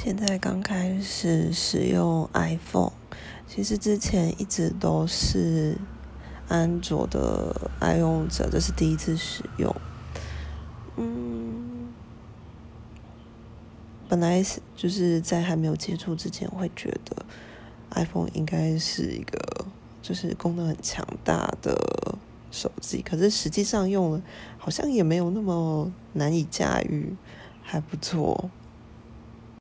现在刚开始使用 iPhone，其实之前一直都是安卓的爱用者，这是第一次使用。嗯，本来是就是在还没有接触之前，会觉得 iPhone 应该是一个就是功能很强大的手机，可是实际上用了好像也没有那么难以驾驭，还不错。